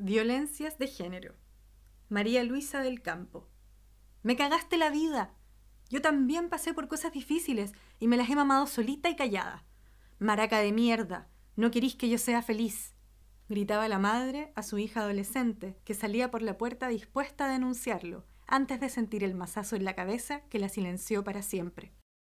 Violencias de género. María Luisa del Campo. Me cagaste la vida. Yo también pasé por cosas difíciles y me las he mamado solita y callada. Maraca de mierda, no querís que yo sea feliz. Gritaba la madre a su hija adolescente, que salía por la puerta dispuesta a denunciarlo, antes de sentir el mazazo en la cabeza que la silenció para siempre.